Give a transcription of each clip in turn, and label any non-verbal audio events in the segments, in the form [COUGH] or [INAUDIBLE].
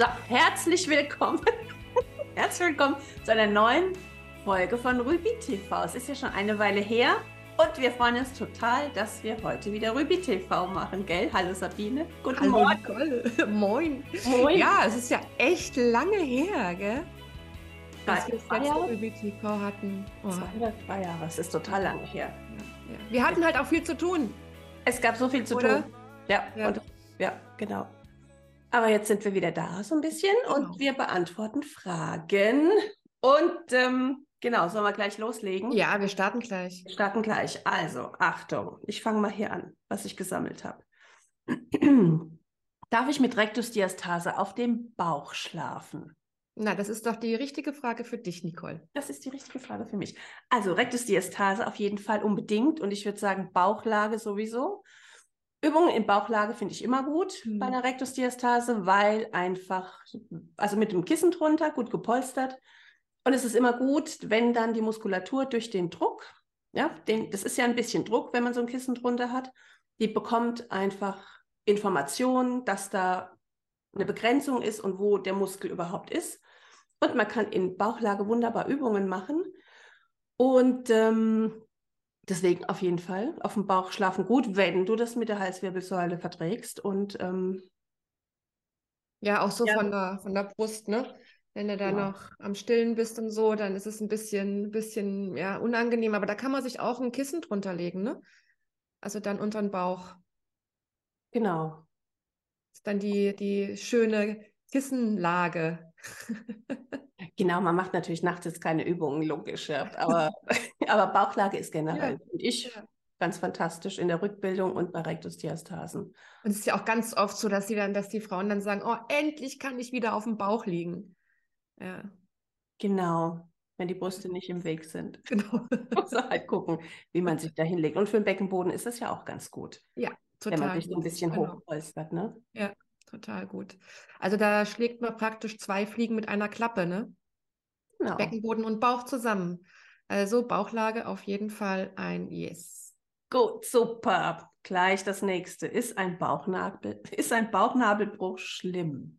So, herzlich willkommen. [LAUGHS] herzlich willkommen zu einer neuen Folge von Ruby TV. Es ist ja schon eine Weile her und wir freuen uns total, dass wir heute wieder Ruby TV machen, gell? Hallo Sabine. Guten Hallo, Morgen. Nicole. [LAUGHS] Moin. Moin. Ja, es ist ja echt lange her, gell? Dass wir das Ruby TV hatten. Oh. Zwei Jahre, es ist total lange her. Ja, ja. Wir hatten halt auch viel zu tun. Es gab so viel zu oder? tun. Ja, ja. Und, ja, genau. Aber jetzt sind wir wieder da so ein bisschen genau. und wir beantworten Fragen. Und ähm, genau, sollen wir gleich loslegen? Ja, wir starten gleich. Wir starten gleich. Also, Achtung, ich fange mal hier an, was ich gesammelt habe. [CLEARS THROAT] Darf ich mit Rektusdiastase auf dem Bauch schlafen? Na, das ist doch die richtige Frage für dich, Nicole. Das ist die richtige Frage für mich. Also Rektusdiastase auf jeden Fall unbedingt und ich würde sagen Bauchlage sowieso. Übungen in Bauchlage finde ich immer gut mhm. bei einer Rektusdiastase, weil einfach, also mit dem Kissen drunter, gut gepolstert. Und es ist immer gut, wenn dann die Muskulatur durch den Druck, ja, den, das ist ja ein bisschen Druck, wenn man so ein Kissen drunter hat, die bekommt einfach Informationen, dass da eine Begrenzung ist und wo der Muskel überhaupt ist. Und man kann in Bauchlage wunderbar Übungen machen. Und ähm, Deswegen auf jeden Fall auf dem Bauch schlafen gut, wenn du das mit der Halswirbelsäule verträgst. Und ähm, ja, auch so ja. Von, der, von der Brust, ne? Wenn du da ja. noch am Stillen bist und so, dann ist es ein bisschen, bisschen ja, unangenehm. Aber da kann man sich auch ein Kissen drunter legen, ne? Also dann unter den Bauch. Genau. Ist dann die, die schöne Kissenlage. [LAUGHS] Genau, man macht natürlich nachts jetzt keine Übungen, logisch, ja. [LAUGHS] aber, aber Bauchlage ist generell, ja. finde ich, ja. ganz fantastisch in der Rückbildung und bei Rektusdiastasen. Und es ist ja auch ganz oft so, dass die dann, dass die Frauen dann sagen, oh, endlich kann ich wieder auf dem Bauch liegen. Ja. Genau, wenn die Brüste nicht im Weg sind. [LAUGHS] Genau. [LAUGHS] Muss halt gucken, wie man sich da hinlegt. Und für den Beckenboden ist das ja auch ganz gut. Ja, total. Wenn man sich so ein bisschen genau. hochpolstert, ne? Ja, total gut. Also da schlägt man praktisch zwei Fliegen mit einer Klappe, ne? Genau. Beckenboden und Bauch zusammen. Also Bauchlage auf jeden Fall ein Yes. Gut, super. Gleich das nächste. Ist ein Bauchnabel, ist ein Bauchnabelbruch schlimm?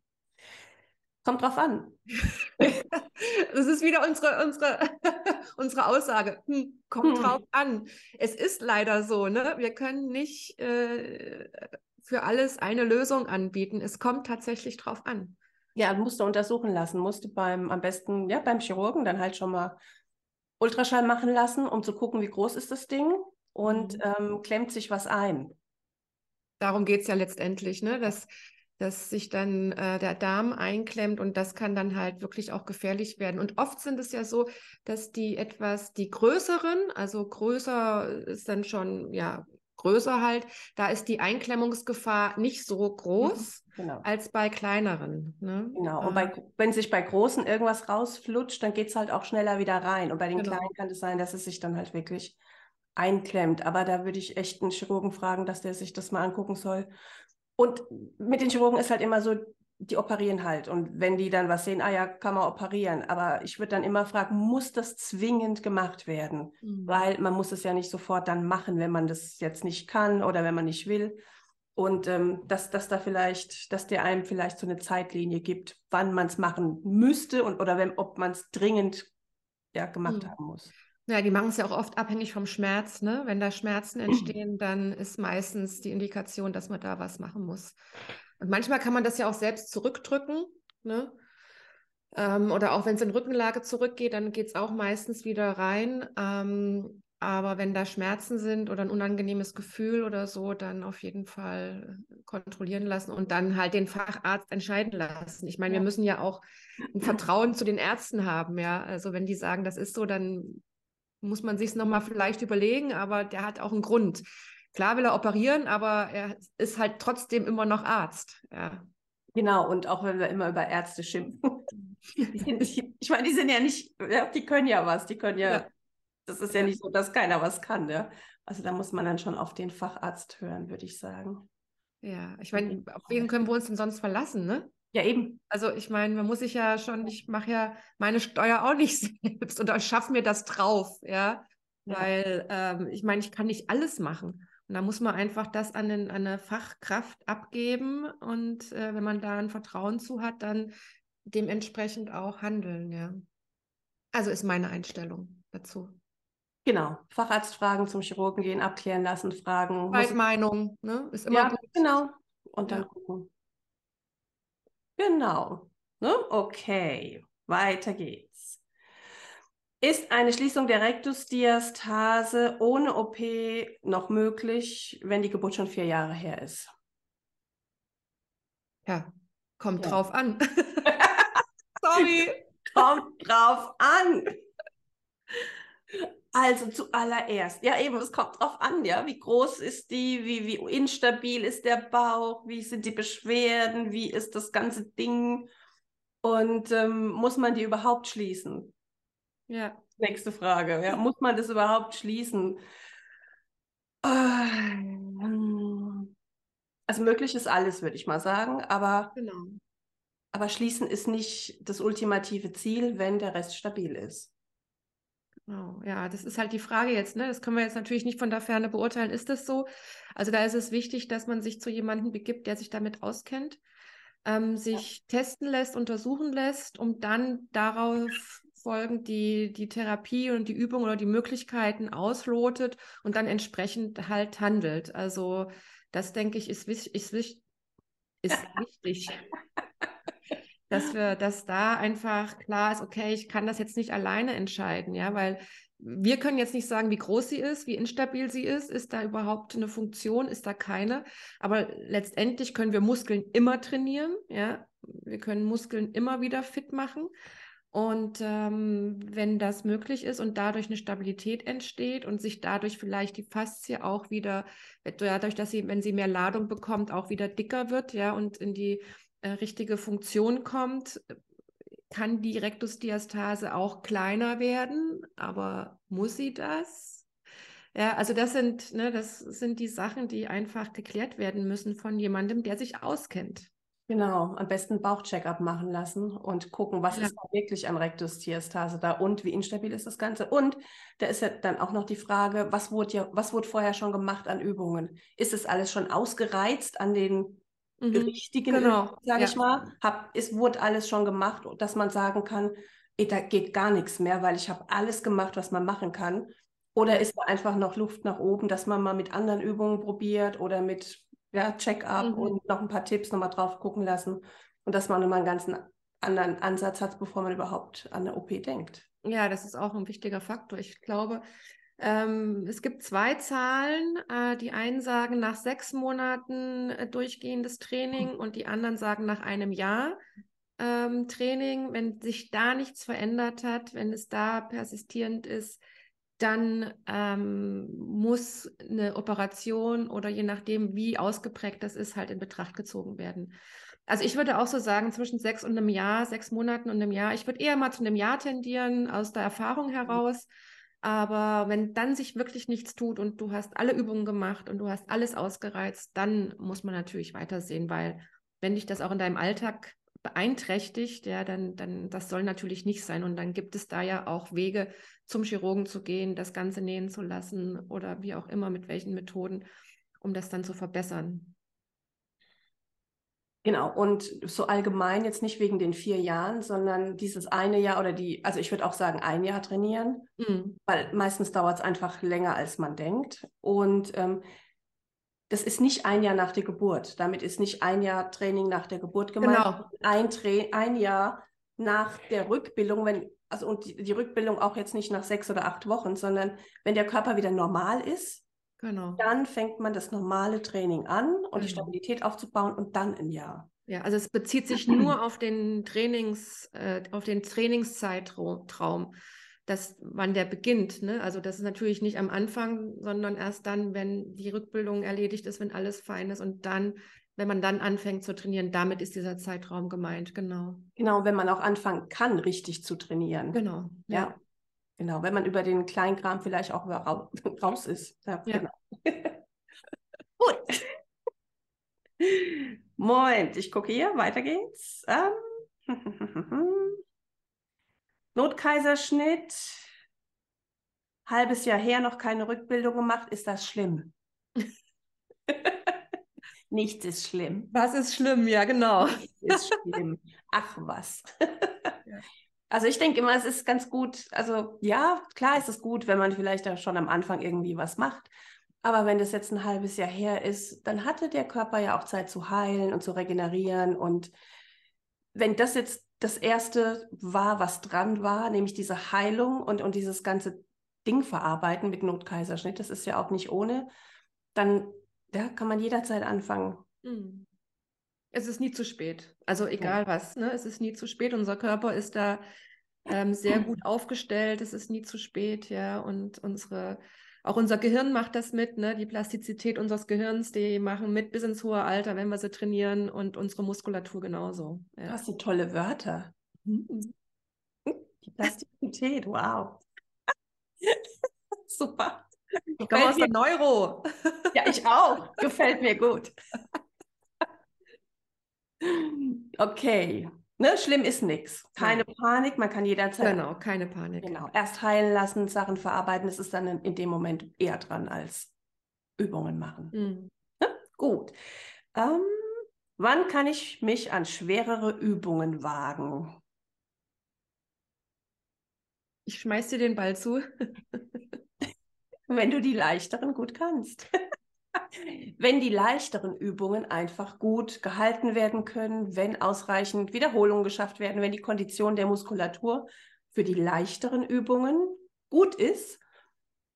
Kommt drauf an. [LAUGHS] das ist wieder unsere, unsere, [LAUGHS] unsere Aussage. Hm, kommt hm. drauf an. Es ist leider so, ne? Wir können nicht äh, für alles eine Lösung anbieten. Es kommt tatsächlich drauf an. Ja, musste untersuchen lassen, musste beim, am besten, ja, beim Chirurgen dann halt schon mal Ultraschall machen lassen, um zu gucken, wie groß ist das Ding und mhm. ähm, klemmt sich was ein. Darum geht es ja letztendlich, ne? dass, dass sich dann äh, der Darm einklemmt und das kann dann halt wirklich auch gefährlich werden. Und oft sind es ja so, dass die etwas, die größeren, also größer ist dann schon, ja, größer halt, da ist die Einklemmungsgefahr nicht so groß mhm, genau. als bei kleineren. Ne? Genau, und bei, ah. wenn sich bei großen irgendwas rausflutscht, dann geht es halt auch schneller wieder rein. Und bei den genau. kleinen kann es sein, dass es sich dann halt wirklich einklemmt. Aber da würde ich echt einen Chirurgen fragen, dass der sich das mal angucken soll. Und mit den Chirurgen ist halt immer so, die operieren halt. Und wenn die dann was sehen, ah ja, kann man operieren. Aber ich würde dann immer fragen, muss das zwingend gemacht werden? Mhm. Weil man muss es ja nicht sofort dann machen, wenn man das jetzt nicht kann oder wenn man nicht will. Und ähm, dass, dass da vielleicht, dass der einem vielleicht so eine Zeitlinie gibt, wann man es machen müsste und oder wenn, ob man es dringend ja, gemacht mhm. haben muss. Ja, die machen es ja auch oft abhängig vom Schmerz. Ne? Wenn da Schmerzen [CLEARS THROAT] entstehen, dann ist meistens die Indikation, dass man da was machen muss. Und manchmal kann man das ja auch selbst zurückdrücken. Ne? Ähm, oder auch wenn es in Rückenlage zurückgeht, dann geht es auch meistens wieder rein. Ähm, aber wenn da Schmerzen sind oder ein unangenehmes Gefühl oder so, dann auf jeden Fall kontrollieren lassen und dann halt den Facharzt entscheiden lassen. Ich meine, ja. wir müssen ja auch ein Vertrauen zu den Ärzten haben, ja. Also wenn die sagen, das ist so, dann muss man sich es nochmal vielleicht überlegen, aber der hat auch einen Grund. Klar will er operieren, aber er ist halt trotzdem immer noch Arzt. Ja. Genau, und auch wenn wir immer über Ärzte schimpfen. ich meine, die sind ja nicht, die können ja was, die können ja, ja. das ist ja nicht so, dass keiner was kann. Ja? Also da muss man dann schon auf den Facharzt hören, würde ich sagen. Ja, ich meine, auf wen können wir uns denn sonst verlassen, ne? Ja, eben. Also ich meine, man muss sich ja schon, ich mache ja meine Steuer auch nicht [LAUGHS] selbst und schaffe mir das drauf, ja. ja. Weil ähm, ich meine, ich kann nicht alles machen. Und da muss man einfach das an, den, an eine Fachkraft abgeben und äh, wenn man da ein Vertrauen zu hat, dann dementsprechend auch handeln, ja. Also ist meine Einstellung dazu. Genau, Facharzt fragen, zum Chirurgen gehen, abklären lassen, fragen. Zweitmeinung, ne? Ist immer ja, gut. genau. Und dann Ja. gucken. Genau. Ne? Okay, weiter geht's. Ist eine Schließung der Rektusdiastase ohne OP noch möglich, wenn die Geburt schon vier Jahre her ist? Ja, kommt Ja. drauf an. [LAUGHS] Sorry. Kommt drauf an. Also zuallererst, ja eben, es kommt drauf an, ja, wie groß ist die, wie, wie instabil ist der Bauch, wie sind die Beschwerden, wie ist das ganze Ding und ähm, muss man die überhaupt schließen? Ja, Nächste Frage, ja, muss man das überhaupt schließen? Ähm, Also möglich ist alles, würde ich mal sagen, aber, genau. aber schließen ist nicht das ultimative Ziel, wenn der Rest stabil ist. Genau, ja, das ist halt die Frage jetzt, ne? Das können wir jetzt natürlich nicht von der Ferne beurteilen. Ist das so? Also da ist es wichtig, dass man sich zu jemandem begibt, der sich damit auskennt, ähm, sich testen lässt, untersuchen lässt, um dann darauf folgend die, die Therapie und die Übung oder die Möglichkeiten auslotet und dann entsprechend halt handelt. Also das denke ich ist, ist, wis- ist [LAUGHS] wichtig dass wir, dass da einfach klar ist, okay, ich kann das jetzt nicht alleine entscheiden, ja, weil wir können jetzt nicht sagen, wie groß sie ist, wie instabil sie ist, ist da überhaupt eine Funktion, ist da keine, aber letztendlich können wir Muskeln immer trainieren, ja, wir können Muskeln immer wieder fit machen und ähm, wenn das möglich ist und dadurch eine Stabilität entsteht und sich dadurch vielleicht die Faszie auch wieder, dadurch, dass sie, wenn sie mehr Ladung bekommt, auch wieder dicker wird, ja, und in die äh, richtige Funktion kommt, kann die Rektusdiastase auch kleiner werden, aber muss sie das? Ja, also das sind, ne, das sind die Sachen, die einfach geklärt werden müssen von jemandem, der sich auskennt. Genau, am besten Bauchcheck-up machen lassen und gucken, was Ja. ist da wirklich an Rektusdiastase da und wie instabil ist das Ganze. Und da ist ja dann auch noch die Frage, was wurde ja, was wurde vorher schon gemacht an Übungen? Ist es alles schon ausgereizt an den Mhm. richtigen Genau, sage ja. ich mal? Hab, es wurde alles schon gemacht, dass man sagen kann, ey, da geht gar nichts mehr, weil ich habe alles gemacht, was man machen kann. Oder ist da einfach noch Luft nach oben, dass man mal mit anderen Übungen probiert oder mit ja, Check-up Mhm. und noch ein paar Tipps nochmal drauf gucken lassen und dass man nochmal einen ganzen anderen Ansatz hat, bevor man überhaupt an eine OP denkt. Ja, das ist auch ein wichtiger Faktor. Ich glaube, ähm, es gibt zwei Zahlen. Äh, die einen sagen nach sechs Monaten äh, durchgehendes Training und die anderen sagen nach einem Jahr ähm, Training. Wenn sich da nichts verändert hat, wenn es da persistierend ist, dann ähm, muss eine Operation oder je nachdem, wie ausgeprägt das ist, halt in Betracht gezogen werden. Also ich würde auch so sagen, zwischen sechs und einem Jahr, sechs Monaten und einem Jahr. Ich würde eher mal zu einem Jahr tendieren, aus der Erfahrung heraus. Aber wenn dann sich wirklich nichts tut und du hast alle Übungen gemacht und du hast alles ausgereizt, dann muss man natürlich weitersehen, weil wenn dich das auch in deinem Alltag beeinträchtigt, ja, dann, dann das soll natürlich nicht sein. Und dann gibt es da ja auch Wege, zum Chirurgen zu gehen, das Ganze nähen zu lassen oder wie auch immer, mit welchen Methoden, um das dann zu verbessern. Genau, und so allgemein jetzt nicht wegen den vier Jahren, sondern dieses eine Jahr oder die, also ich würde auch sagen, ein Jahr trainieren, Mhm. weil meistens dauert es einfach länger, als man denkt. Und ähm, das ist nicht ein Jahr nach der Geburt. Damit ist nicht ein Jahr Training nach der Geburt gemeint. Genau. Ein, Tra ein Jahr nach der Rückbildung, wenn, also und die, die Rückbildung auch jetzt nicht nach sechs oder acht Wochen, sondern wenn der Körper wieder normal ist, Genau. dann fängt man das normale Training an und die Genau. Stabilität aufzubauen und dann ein Jahr. Ja, also es bezieht sich nur auf den Trainings, äh, auf den Trainingszeitraum, dass wann der beginnt. Ne? Also das ist natürlich nicht am Anfang, sondern erst dann, wenn die Rückbildung erledigt ist, wenn alles fein ist und dann, wenn man dann anfängt zu trainieren, damit ist dieser Zeitraum gemeint, genau. Genau, wenn man auch anfangen kann, richtig zu trainieren. Genau. Ja, genau. Wenn man über den Kleinkram vielleicht auch [LAUGHS] raus ist. Ja, Ja. genau. [LAUGHS] Gut. Moment, ich gucke hier, weiter geht's. Ähm, [LAUGHS] Notkaiserschnitt, halbes Jahr her noch keine Rückbildung gemacht, ist das schlimm? [LAUGHS] Nichts ist schlimm. Was ist schlimm? Ja, genau. Nichts ist schlimm. Ach was. Also ich denke immer, es ist ganz gut. Also ja, klar ist es gut, wenn man vielleicht da schon am Anfang irgendwie was macht. Aber wenn das jetzt ein halbes Jahr her ist, dann hatte der Körper ja auch Zeit zu heilen und zu regenerieren. Und wenn das jetzt das erste war, was dran war, nämlich diese Heilung und, und dieses ganze Ding verarbeiten mit Notkaiserschnitt, das ist ja auch nicht ohne, dann ja, kann man jederzeit anfangen. Mhm. Es ist nie zu spät. Also egal ja. was, ne? es ist nie zu spät. Unser Körper ist da ähm, sehr gut aufgestellt. Es ist nie zu spät, ja. Und unsere, auch unser Gehirn macht das mit, ne? Die Plastizität unseres Gehirns, die machen mit bis ins hohe Alter, wenn wir sie trainieren und unsere Muskulatur genauso. Ja. Hast so tolle Wörter. Mhm. Die Plastizität, wow. [LAUGHS] Super. Ich komme aus der Neuro. Ja, ich auch. Gefällt mir gut. [LAUGHS] Okay. Ne, schlimm ist nichts. Keine Nein. Panik, man kann jederzeit. Genau, keine Panik. Genau. Erst heilen lassen, Sachen verarbeiten. Es ist dann in, in, dem Moment eher dran als Übungen machen. Mhm. Ne? Gut. Ähm, wann kann ich mich an schwerere Übungen wagen? Ich schmeiß dir den Ball zu. [LAUGHS] Wenn du die leichteren gut kannst. [LAUGHS] wenn die leichteren Übungen einfach gut gehalten werden können, wenn ausreichend Wiederholungen geschafft werden, wenn die Kondition der Muskulatur für die leichteren Übungen gut ist,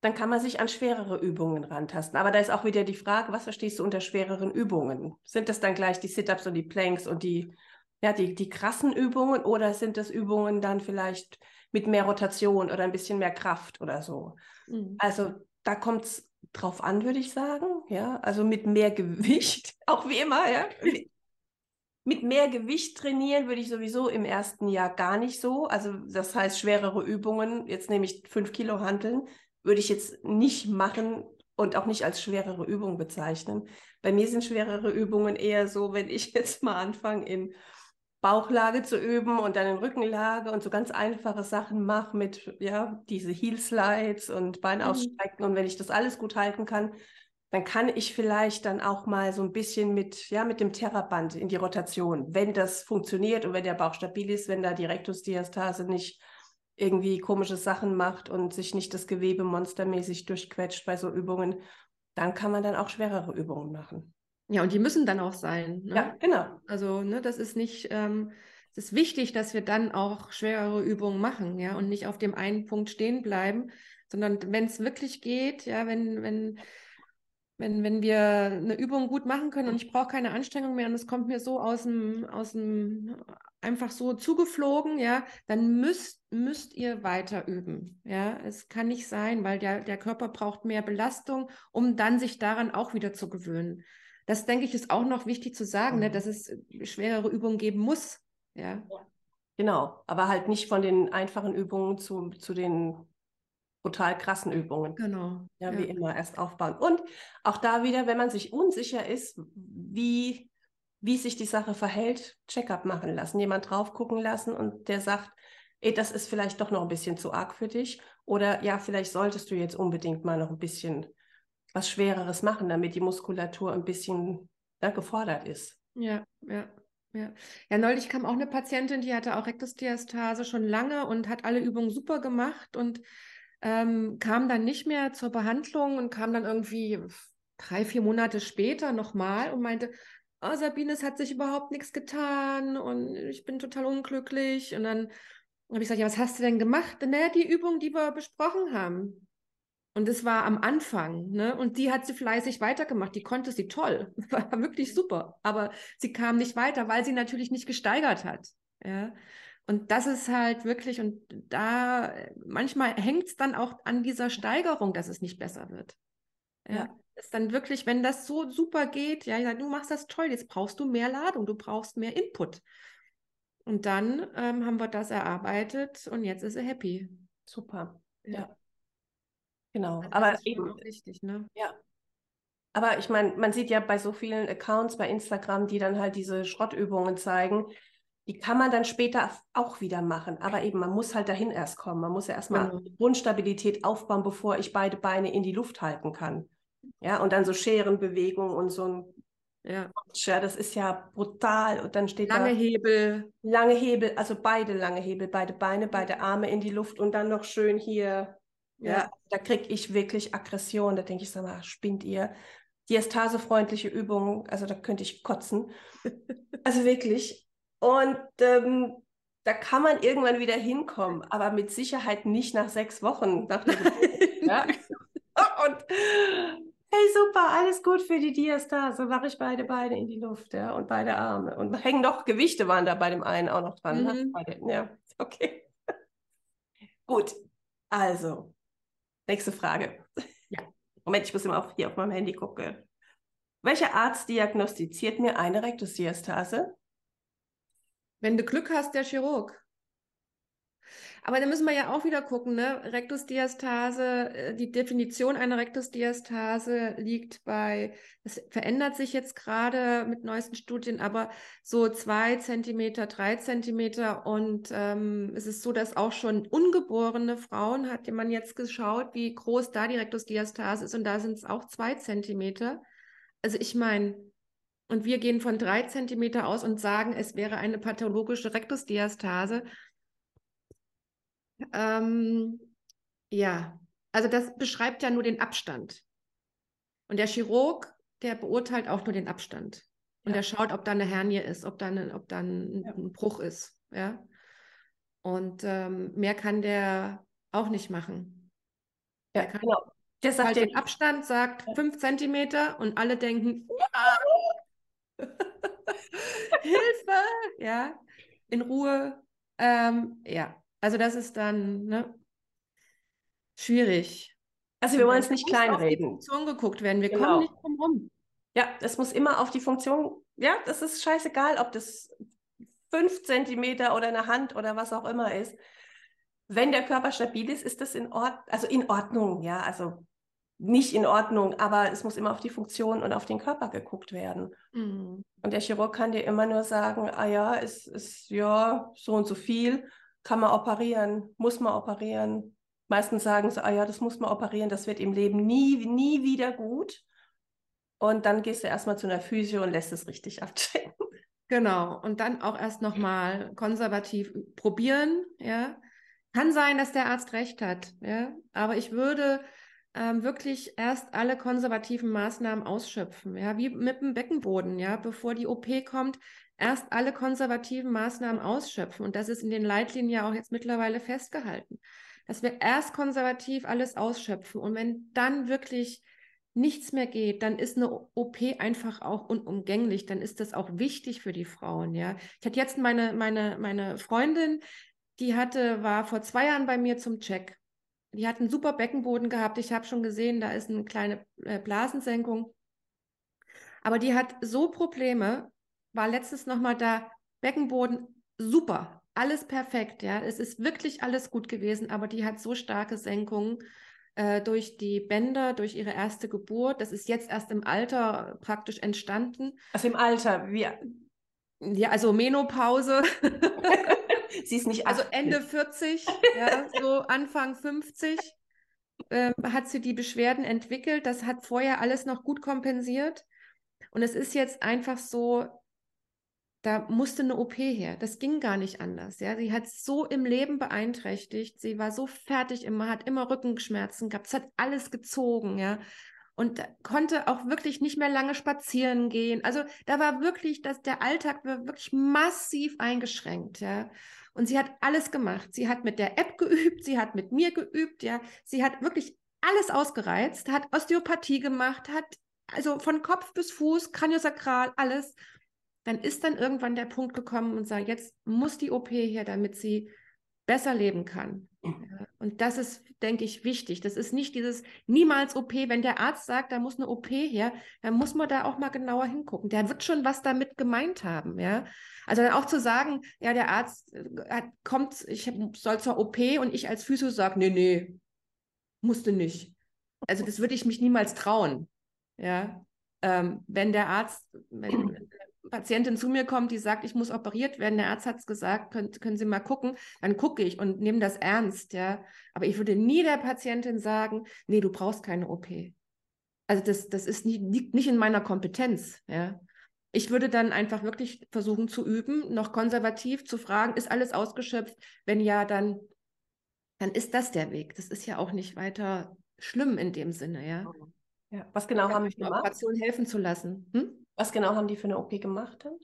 dann kann man sich an schwerere Übungen rantasten. Aber da ist auch wieder die Frage, was verstehst du unter schwereren Übungen? Sind das dann gleich die Sit-ups und die Planks und die, ja, die, die krassen Übungen oder sind das Übungen dann vielleicht mit mehr Rotation oder ein bisschen mehr Kraft oder so? Mhm. Also da kommt es drauf an, würde ich sagen. Ja, also mit mehr Gewicht, [LAUGHS] auch wie immer, ja. Mit mehr Gewicht trainieren würde ich sowieso im ersten Jahr gar nicht so. Also das heißt schwerere Übungen, jetzt nehme ich fünf Kilo Hanteln, würde ich jetzt nicht machen und auch nicht als schwerere Übung bezeichnen. Bei mir sind schwerere Übungen eher so, wenn ich [LAUGHS] jetzt mal anfange in Bauchlage zu üben und dann in Rückenlage und so ganz einfache Sachen mache mit, ja, diese Heel Slides und Bein mhm. ausstrecken. Und wenn ich das alles gut halten kann, dann kann ich vielleicht dann auch mal so ein bisschen mit, ja, mit dem Terraband in die Rotation, wenn das funktioniert und wenn der Bauch stabil ist, wenn da die Rektusdiastase nicht irgendwie komische Sachen macht und sich nicht das Gewebe monstermäßig durchquetscht bei so Übungen, dann kann man dann auch schwerere Übungen machen. Ja, und die müssen dann auch sein. Ne? Ja, genau. Also, ne, das ist nicht, ähm, es ist wichtig, dass wir dann auch schwerere Übungen machen, ja, und nicht auf dem einen Punkt stehen bleiben, sondern wenn es wirklich geht, ja, wenn, wenn, wenn, wenn wir eine Übung gut machen können und ich brauche keine Anstrengung mehr und es kommt mir so aus dem, aus dem einfach so zugeflogen, ja, dann müsst, müsst ihr weiter üben. Ja, es kann nicht sein, weil der, der Körper braucht mehr Belastung, um dann sich daran auch wieder zu gewöhnen. Das denke ich ist auch noch wichtig zu sagen, ne, mhm. ne, dass es schwerere Übungen geben muss. Ja. Genau, aber halt nicht von den einfachen Übungen zu, zu den total krassen Übungen. Genau. Ja, ja, wie immer, erst aufbauen. Und auch da wieder, wenn man sich unsicher ist, wie, wie sich die Sache verhält, Check-up machen lassen, jemand drauf gucken lassen und der sagt, ey, das ist vielleicht doch noch ein bisschen zu arg für dich. Oder ja, vielleicht solltest du jetzt unbedingt mal noch ein bisschen was Schwereres machen, damit die Muskulatur ein bisschen ja, gefordert ist. Ja, ja. Ja. ja, neulich kam auch eine Patientin, die hatte auch Rektusdiastase schon lange und hat alle Übungen super gemacht und ähm, kam dann nicht mehr zur Behandlung und kam dann irgendwie drei, vier Monate später nochmal und meinte, oh, Sabine, es hat sich überhaupt nichts getan und ich bin total unglücklich. Und dann habe ich gesagt, ja, was hast du denn gemacht? Naja, die Übung, die wir besprochen haben. Und es war am Anfang, ne? Und die hat sie fleißig weitergemacht. Die konnte sie toll. [LAUGHS] War wirklich super. Aber sie kam nicht weiter, weil sie natürlich nicht gesteigert hat. Ja. Und das ist halt wirklich, und da manchmal hängt es dann auch an dieser Steigerung, dass es nicht besser wird. Ja. ja. Ist dann wirklich, wenn das so super geht, ja, du machst das toll, jetzt brauchst du mehr Ladung, du brauchst mehr Input. Und dann ähm, haben wir das erarbeitet und jetzt ist er happy. Super. Ja. ja. Genau, das aber eben wichtig, ne? Ja. Aber ich meine, man sieht ja bei so vielen Accounts bei Instagram, die dann halt diese Schrottübungen zeigen, die kann man dann später auch wieder machen. Aber eben, man muss halt dahin erst kommen. Man muss ja erstmal genau. Grundstabilität aufbauen, bevor ich beide Beine in die Luft halten kann. Ja, und dann so Scherenbewegungen und so ein Ja. ja, das ist ja brutal. Und dann steht Lange da Hebel. lange Hebel, also beide lange Hebel, beide Beine, beide Arme in die Luft und dann noch schön hier. Ja, Ja. da kriege ich wirklich Aggression. Da denke ich, sag mal, spinnt ihr? Diastasefreundliche Übungen, also da könnte ich kotzen. Also wirklich. Und ähm, da kann man irgendwann wieder hinkommen, aber mit Sicherheit nicht nach sechs Wochen nach [LAUGHS] ja? [LAUGHS] Und hey, super, alles gut für die Diastase. Mache ich beide Beine in die Luft, ja, und beide Arme. Und hängen noch Gewichte waren da bei dem einen auch noch dran. Ne? Mhm. Dem, ja, okay. [LAUGHS] Gut, also, nächste Frage. Ja. Moment, ich muss immer auf, hier auf meinem Handy gucken. Welcher Arzt diagnostiziert mir eine Rektusdiastase? Wenn du Glück hast, der Chirurg. Aber da müssen wir ja auch wieder gucken, ne? Rektusdiastase, äh, die Definition einer Rektusdiastase liegt bei, es verändert sich jetzt gerade mit neuesten Studien, aber so zwei Zentimeter, drei Zentimeter und ähm, es ist so, dass auch schon ungeborene Frauen, hat man jetzt geschaut, wie groß da die Rektusdiastase ist und da sind es auch zwei Zentimeter. Also ich meine, und wir gehen von drei Zentimeter aus und sagen, es wäre eine pathologische Rektusdiastase. Ähm, ja, also das beschreibt ja nur den Abstand. Und der Chirurg, der beurteilt auch nur den Abstand. Und Ja. der schaut, ob da eine Hernie ist, ob da, eine, ob da ein, Ja. ein Bruch ist. Ja. Und ähm, mehr kann der auch nicht machen. Ja, Der kann genau. Der sagt halt den Abstand, sagt Ja. fünf Zentimeter und alle denken, "Ja." [LAUGHS] Hilfe, ja, in Ruhe. Ähm, ja, also das ist dann ne, schwierig. also wir wollen es nicht muss auf die kleinreden. Funktion geguckt werden. Wir Genau. kommen nicht drum rum. Ja, es muss immer auf die Funktion, ja, das ist scheißegal, ob das fünf Zentimeter oder eine Hand oder was auch immer ist. Wenn der Körper stabil ist, ist das in Ordnung, also in Ordnung, ja, also nicht in Ordnung, aber es muss immer auf die Funktion und auf den Körper geguckt werden. Mhm. Und der Chirurg kann dir immer nur sagen, ah ja, es ist ja so und so viel, kann man operieren, muss man operieren. Meistens sagen sie, ah ja, das muss man operieren, das wird im Leben nie, nie wieder gut. Und dann gehst du erstmal zu einer Physio und lässt es richtig [LAUGHS] abchecken. Genau. Und dann auch erst nochmal konservativ probieren. Ja. Kann sein, dass der Arzt recht hat. Ja. Aber ich würde ähm, wirklich erst alle konservativen Maßnahmen ausschöpfen. Ja. Wie mit dem Beckenboden. Ja. Bevor die OP kommt, erst alle konservativen Maßnahmen ausschöpfen. Und das ist in den Leitlinien ja auch jetzt mittlerweile festgehalten. Dass wir erst konservativ alles ausschöpfen. Und wenn dann wirklich nichts mehr geht, dann ist eine OP einfach auch unumgänglich. Dann ist das auch wichtig für die Frauen, ja. Ich hatte jetzt meine, meine, meine Freundin, die hatte, war vor zwei Jahren bei mir zum Check. Die hat einen super Beckenboden gehabt. Ich habe schon gesehen, da ist eine kleine äh, Blasensenkung. Aber die hat so Probleme, war letztens nochmal da, Beckenboden super, alles perfekt, ja. Es ist wirklich alles gut gewesen, aber die hat so starke Senkungen äh, durch die Bänder, durch ihre erste Geburt. Das ist jetzt erst im Alter praktisch entstanden. Also im Alter, wir, Ja, also Menopause, [LAUGHS] sie ist nicht also 80. Ende 40, ja, so Anfang 50 ähm, hat sie die Beschwerden entwickelt. Das hat vorher alles noch gut kompensiert. Und es ist jetzt einfach so, da musste eine OP her. Das ging gar nicht anders. Ja, sie hat so im Leben beeinträchtigt. Sie war so fertig immer, hat immer Rückenschmerzen gehabt. Es hat alles gezogen, ja. Und konnte auch wirklich nicht mehr lange spazieren gehen. Also da war wirklich, dass der Alltag war wirklich massiv eingeschränkt, ja. Und sie hat alles gemacht. Sie hat mit der App geübt, sie hat mit mir geübt, ja. Sie hat wirklich alles ausgereizt, hat Osteopathie gemacht, hat also von Kopf bis Fuß, Kraniosakral, alles dann ist dann irgendwann der Punkt gekommen und sagt, jetzt muss die OP her, damit sie besser leben kann. Mhm. Ja, und das ist, denke ich, wichtig. Das ist nicht dieses niemals OP. Wenn der Arzt sagt, da muss eine OP her, dann muss man da auch mal genauer hingucken. Der wird schon was damit gemeint haben, ja. Also dann auch zu sagen, ja, der Arzt äh, hat, kommt, ich soll zur OP und ich als Physio sage, nee, nee, musste nicht. Also das würde ich mich niemals trauen, ja. Ähm, wenn der Arzt, wenn Patientin zu mir kommt, die sagt, ich muss operiert werden, der Arzt hat es gesagt, können, können Sie mal gucken, dann gucke ich und nehme das ernst, ja. Aber ich würde nie der Patientin sagen, nee, du brauchst keine OP. Also das, das ist nicht, liegt nicht in meiner Kompetenz, ja. Ich würde dann einfach wirklich versuchen zu üben, noch konservativ zu fragen, ist alles ausgeschöpft? Wenn ja, dann, dann ist das der Weg. Das ist ja auch nicht weiter schlimm in dem Sinne, ja. ja. Was genau haben die gemacht? Operation helfen zu lassen. Hm? Was genau haben die für eine OP gemacht dann?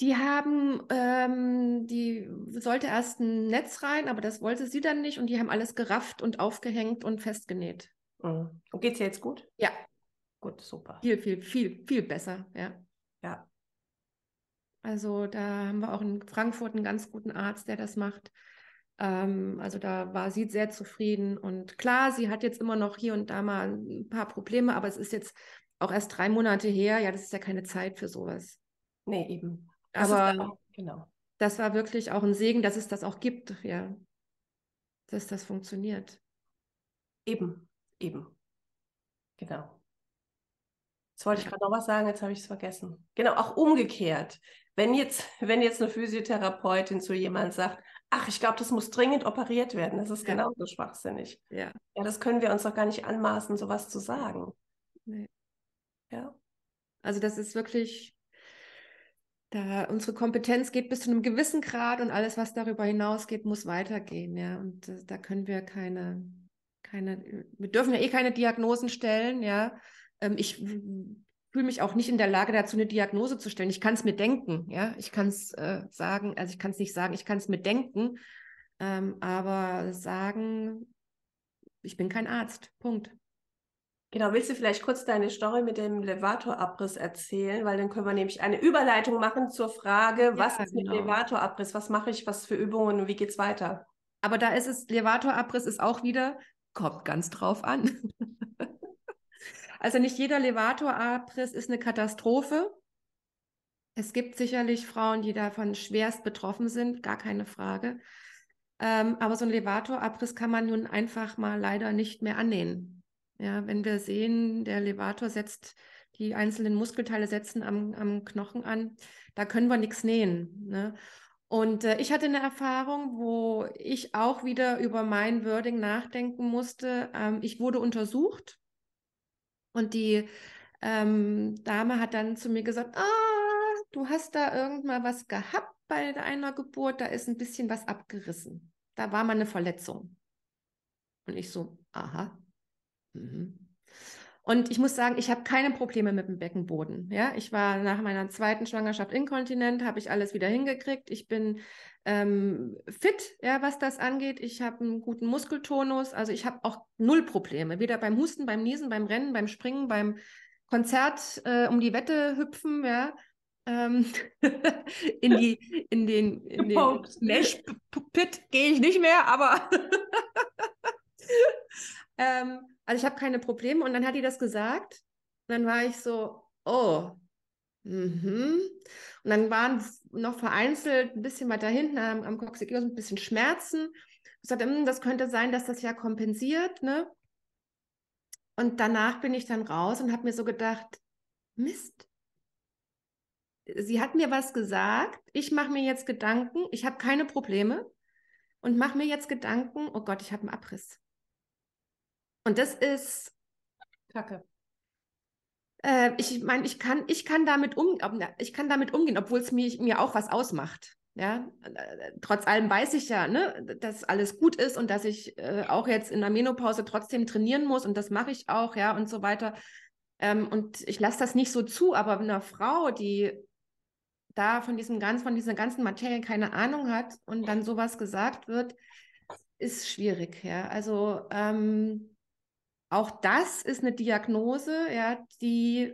Die haben, ähm, die sollte erst ein Netz rein, aber das wollte sie dann nicht und die haben alles gerafft und aufgehängt und festgenäht. Mhm. Und geht's dir jetzt gut? Ja. Gut, super. Viel, viel, viel, viel besser, ja. Ja. Also da haben wir auch in Frankfurt einen ganz guten Arzt, der das macht. Ähm, also da war sie sehr zufrieden. Und klar, sie hat jetzt immer noch hier und da mal ein paar Probleme, aber es ist jetzt auch erst drei Monate her. Ja, das ist ja keine Zeit für sowas. Nee, eben. Das aber auch, genau. das war wirklich auch ein Segen, dass es das auch gibt, ja. Dass das funktioniert. Eben, eben. Genau. Jetzt wollte ich gerade noch was sagen, jetzt habe ich es vergessen. Genau, auch umgekehrt. Wenn jetzt, [LAUGHS] wenn jetzt eine Physiotherapeutin zu jemandem sagt, ach, ich glaube, das muss dringend operiert werden, das ist ja. genauso schwachsinnig. Ja. Ja, das können wir uns doch gar nicht anmaßen, sowas zu sagen. Nee. Ja. Also das ist wirklich, da unsere Kompetenz geht bis zu einem gewissen Grad und alles, was darüber hinausgeht, muss weitergehen, ja. Und äh, da können wir keine, keine, wir dürfen ja eh keine Diagnosen stellen, ja. Ähm, ich fühle mich auch nicht in der Lage dazu, eine Diagnose zu stellen. Ich kann es mir denken, ja. Ich kann es äh, sagen, also ich kann es nicht sagen, ich kann es mir denken, ähm, aber sagen, ich bin kein Arzt. Punkt. Genau, willst du vielleicht kurz deine Story mit dem Levator-Abriss erzählen? Weil dann können wir nämlich eine Überleitung machen zur Frage, ja, was ist genau. mit Levator-Abriss? Was mache ich? Was für Übungen und wie geht es weiter? Aber da ist es, Levator-Abriss ist auch wieder, kommt ganz drauf an. also nicht jeder Levator-Abriss ist eine Katastrophe. Es gibt sicherlich Frauen, die davon schwerst betroffen sind, gar keine Frage. Ähm, aber so ein Levator-Abriss kann man nun einfach mal leider nicht mehr annähen. Ja, wenn wir sehen, der Levator setzt, die einzelnen Muskelteile setzen am, am Knochen an, da können wir nichts nähen. Ne? Und äh, ich hatte eine Erfahrung, wo ich auch wieder über mein Wording nachdenken musste. Ähm, ich wurde untersucht und die ähm, Dame hat dann zu mir gesagt, ah, du hast da irgendwann was gehabt bei einer Geburt, da ist ein bisschen was abgerissen. Da war mal eine Verletzung. Und ich so, aha. Und ich muss sagen, ich habe keine Probleme mit dem Beckenboden. Ja, ich war nach meiner zweiten Schwangerschaft inkontinent, habe ich alles wieder hingekriegt. Ich bin ähm, fit, ja, was das angeht. Ich habe einen guten Muskeltonus. Also ich habe auch null Probleme. Weder beim Husten, beim Niesen, beim Rennen, beim Springen, beim Konzert äh, um die Wette hüpfen, ja. Ähm, [LAUGHS] in die in den in den Mesh Pit gehe ich nicht mehr, aber [LAUGHS] ähm, also ich habe keine Probleme. Und dann hat die das gesagt. Und dann war ich so, oh. Mhm. Und dann waren noch vereinzelt ein bisschen weiter hinten am, am Coccygeus ein bisschen Schmerzen. Ich sagte, hm, das könnte sein, dass das ja kompensiert, ne? Und danach bin ich dann raus und habe mir so gedacht, Mist. Sie hat mir was gesagt, ich mache mir jetzt Gedanken, ich habe keine Probleme und mache mir jetzt Gedanken, oh Gott, ich habe einen Abriss. Und das ist Kacke. Äh, ich meine, ich kann, ich kann damit um, ich kann damit umgehen, obwohl es mir, mir auch was ausmacht. Ja, trotz allem weiß ich ja, ne, dass alles gut ist und dass ich äh, auch jetzt in der Menopause trotzdem trainieren muss und das mache ich auch, ja, und so weiter. Ähm, und ich lasse das nicht so zu, aber einer Frau, die da von diesem ganz, von dieser ganzen Materie keine Ahnung hat und dann sowas gesagt wird, ist schwierig, ja. Also ähm, auch das ist eine Diagnose, ja, die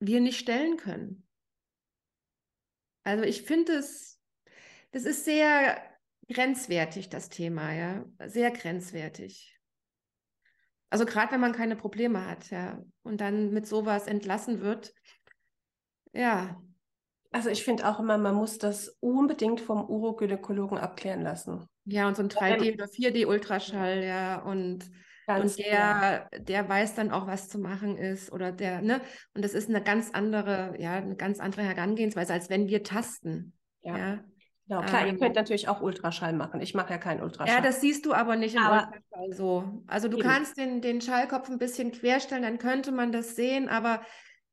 wir nicht stellen können. Also ich finde es, das ist sehr grenzwertig, das Thema, ja, sehr grenzwertig. Also gerade wenn man keine Probleme hat, ja, und dann mit sowas entlassen wird, ja. Also ich finde auch immer, man muss das unbedingt vom Urogynäkologen abklären lassen. Ja, und so ein 3D- oder 4D-Ultraschall, ja, und Ganz und der, der weiß dann auch, was zu machen ist oder der, ne? Und das ist eine ganz andere, ja, eine ganz andere Herangehensweise, als wenn wir tasten. Ja. ja? Genau, klar, ähm, ihr könnt natürlich auch Ultraschall machen. Ich mache ja keinen Ultraschall. Ja, das siehst du aber nicht im aber Ultraschall so. Also du eben. kannst den, den Schallkopf ein bisschen querstellen, dann könnte man das sehen, aber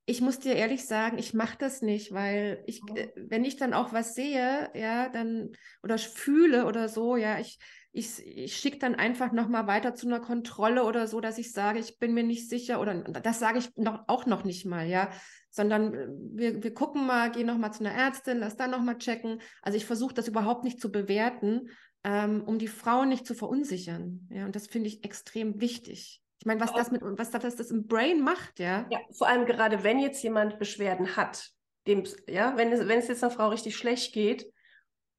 ich muss dir ehrlich sagen, ich mache das nicht, weil ich, oh. Äh, wenn ich dann auch was sehe, ja, dann oder fühle oder so, ja, ich, ich, ich schicke dann einfach nochmal weiter zu einer Kontrolle oder so, dass ich sage, ich bin mir nicht sicher oder das sage ich noch, auch noch nicht mal, ja, sondern äh, wir, wir gucken mal, gehen nochmal zu einer Ärztin, lass dann nochmal checken. Also ich versuche das überhaupt nicht zu bewerten, ähm, um die Frauen nicht zu verunsichern, ja, und das finde ich extrem wichtig. Ich meine, was das mit was das, das im Brain macht, ja? Ja, vor allem gerade wenn jetzt jemand Beschwerden hat, dem, ja, wenn es, wenn es jetzt einer Frau richtig schlecht geht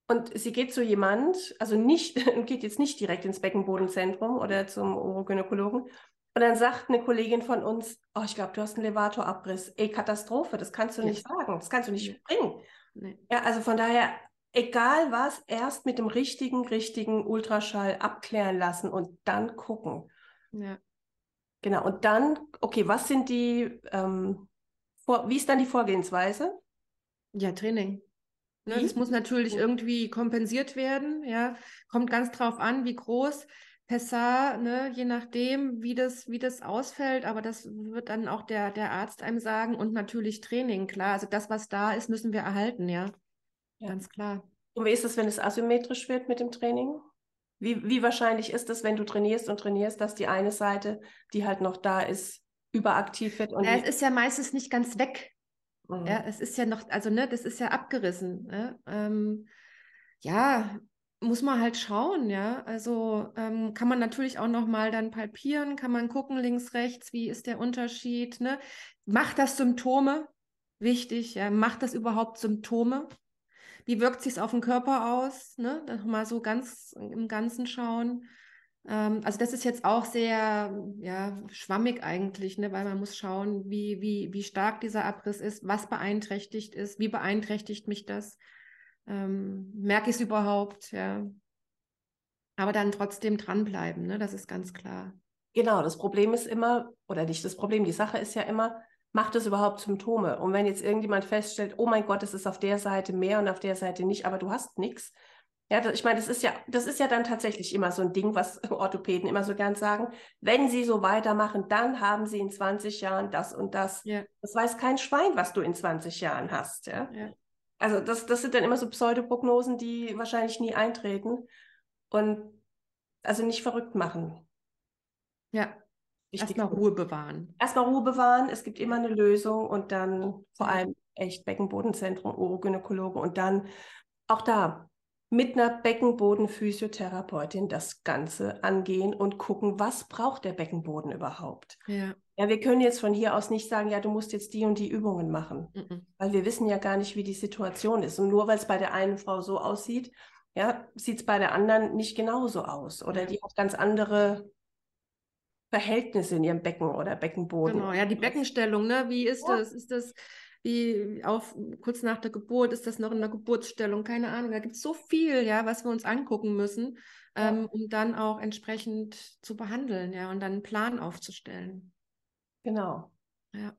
und sie geht zu jemand, also nicht, [LAUGHS] geht jetzt nicht direkt ins Beckenbodenzentrum oder zum Urogynäkologen, und dann sagt eine Kollegin von uns, oh, ich glaube, du hast einen Levatorabriss. Ey, Katastrophe, das kannst du nicht ja. sagen, das kannst du nicht bringen. Nee. Ja, also von daher, egal was, erst mit dem richtigen, richtigen Ultraschall abklären lassen und dann gucken. Ja. Genau, und dann, okay, was sind die, ähm, vor, wie ist dann die Vorgehensweise? Ja, Training. Ne, das muss natürlich irgendwie kompensiert werden, ja. Kommt ganz drauf an, wie groß. Pessar, ne, je nachdem, wie das, wie das ausfällt, aber das wird dann auch der, der Arzt einem sagen und natürlich Training, klar. Also das, was da ist, müssen wir erhalten, ja. ja. Ganz klar. Und wie ist es, wenn es asymmetrisch wird mit dem Training? Wie, wie wahrscheinlich ist es, wenn du trainierst und trainierst, dass die eine Seite, die halt noch da ist, überaktiv wird? Und ja, es ist ja meistens nicht ganz weg. Mhm. Ja, es ist ja noch, also ne, das ist ja abgerissen. Ne? Ähm, ja, muss man halt schauen, ja. Also ähm, kann man natürlich auch noch mal dann palpieren, kann man gucken links, rechts, wie ist der Unterschied, ne? Macht das Symptome? Wichtig, ja. Macht das überhaupt Symptome? Wie wirkt sich auf den Körper aus? Ne? Mal so ganz im Ganzen schauen. Ähm, also das ist jetzt auch sehr ja, schwammig eigentlich, ne? weil man muss schauen, wie, wie, wie stark dieser Abriss ist, was beeinträchtigt ist, wie beeinträchtigt mich das. Ähm, merke ich es überhaupt, ja. Aber dann trotzdem dranbleiben, ne? das ist ganz klar. Genau, das Problem ist immer, oder nicht das Problem, die Sache ist ja immer, macht es überhaupt Symptome? Und wenn jetzt irgendjemand feststellt, oh mein Gott, es ist auf der Seite mehr und auf der Seite nicht, aber du hast nichts. Ja, das, ich meine, das ist ja, das ist ja dann tatsächlich immer so ein Ding, was [LAUGHS] Orthopäden immer so gern sagen. Wenn sie so weitermachen, dann haben sie in 20 Jahren das und das. Ja. Das weiß kein Schwein, was du in 20 Jahren hast. Ja. ja. Also das, das sind dann immer so Pseudoprognosen, die wahrscheinlich nie eintreten und also nicht verrückt machen. Ja. Erstmal Ruhe bewahren. Erstmal Ruhe bewahren, es gibt immer eine Lösung und dann vor allem echt Beckenbodenzentrum, Urogynäkologe und dann auch da mit einer Beckenbodenphysiotherapeutin das Ganze angehen und gucken, was braucht der Beckenboden überhaupt. Ja. ja, wir können jetzt von hier aus nicht sagen, ja, du musst jetzt die und die Übungen machen, mhm. weil wir wissen ja gar nicht, wie die Situation ist. Und nur weil es bei der einen Frau so aussieht, ja, sieht es bei der anderen nicht genauso aus. Oder die hat ganz andere Verhältnisse in ihrem Becken oder Beckenboden. Genau, ja, die Beckenstellung, ne? Wie ist ja. das? Ist das wie auf kurz nach der Geburt, ist das noch in der Geburtsstellung? Keine Ahnung. Da gibt es so viel, ja, was wir uns angucken müssen, ja. ähm, um dann auch entsprechend zu behandeln, ja, und dann einen Plan aufzustellen. Genau. Ja.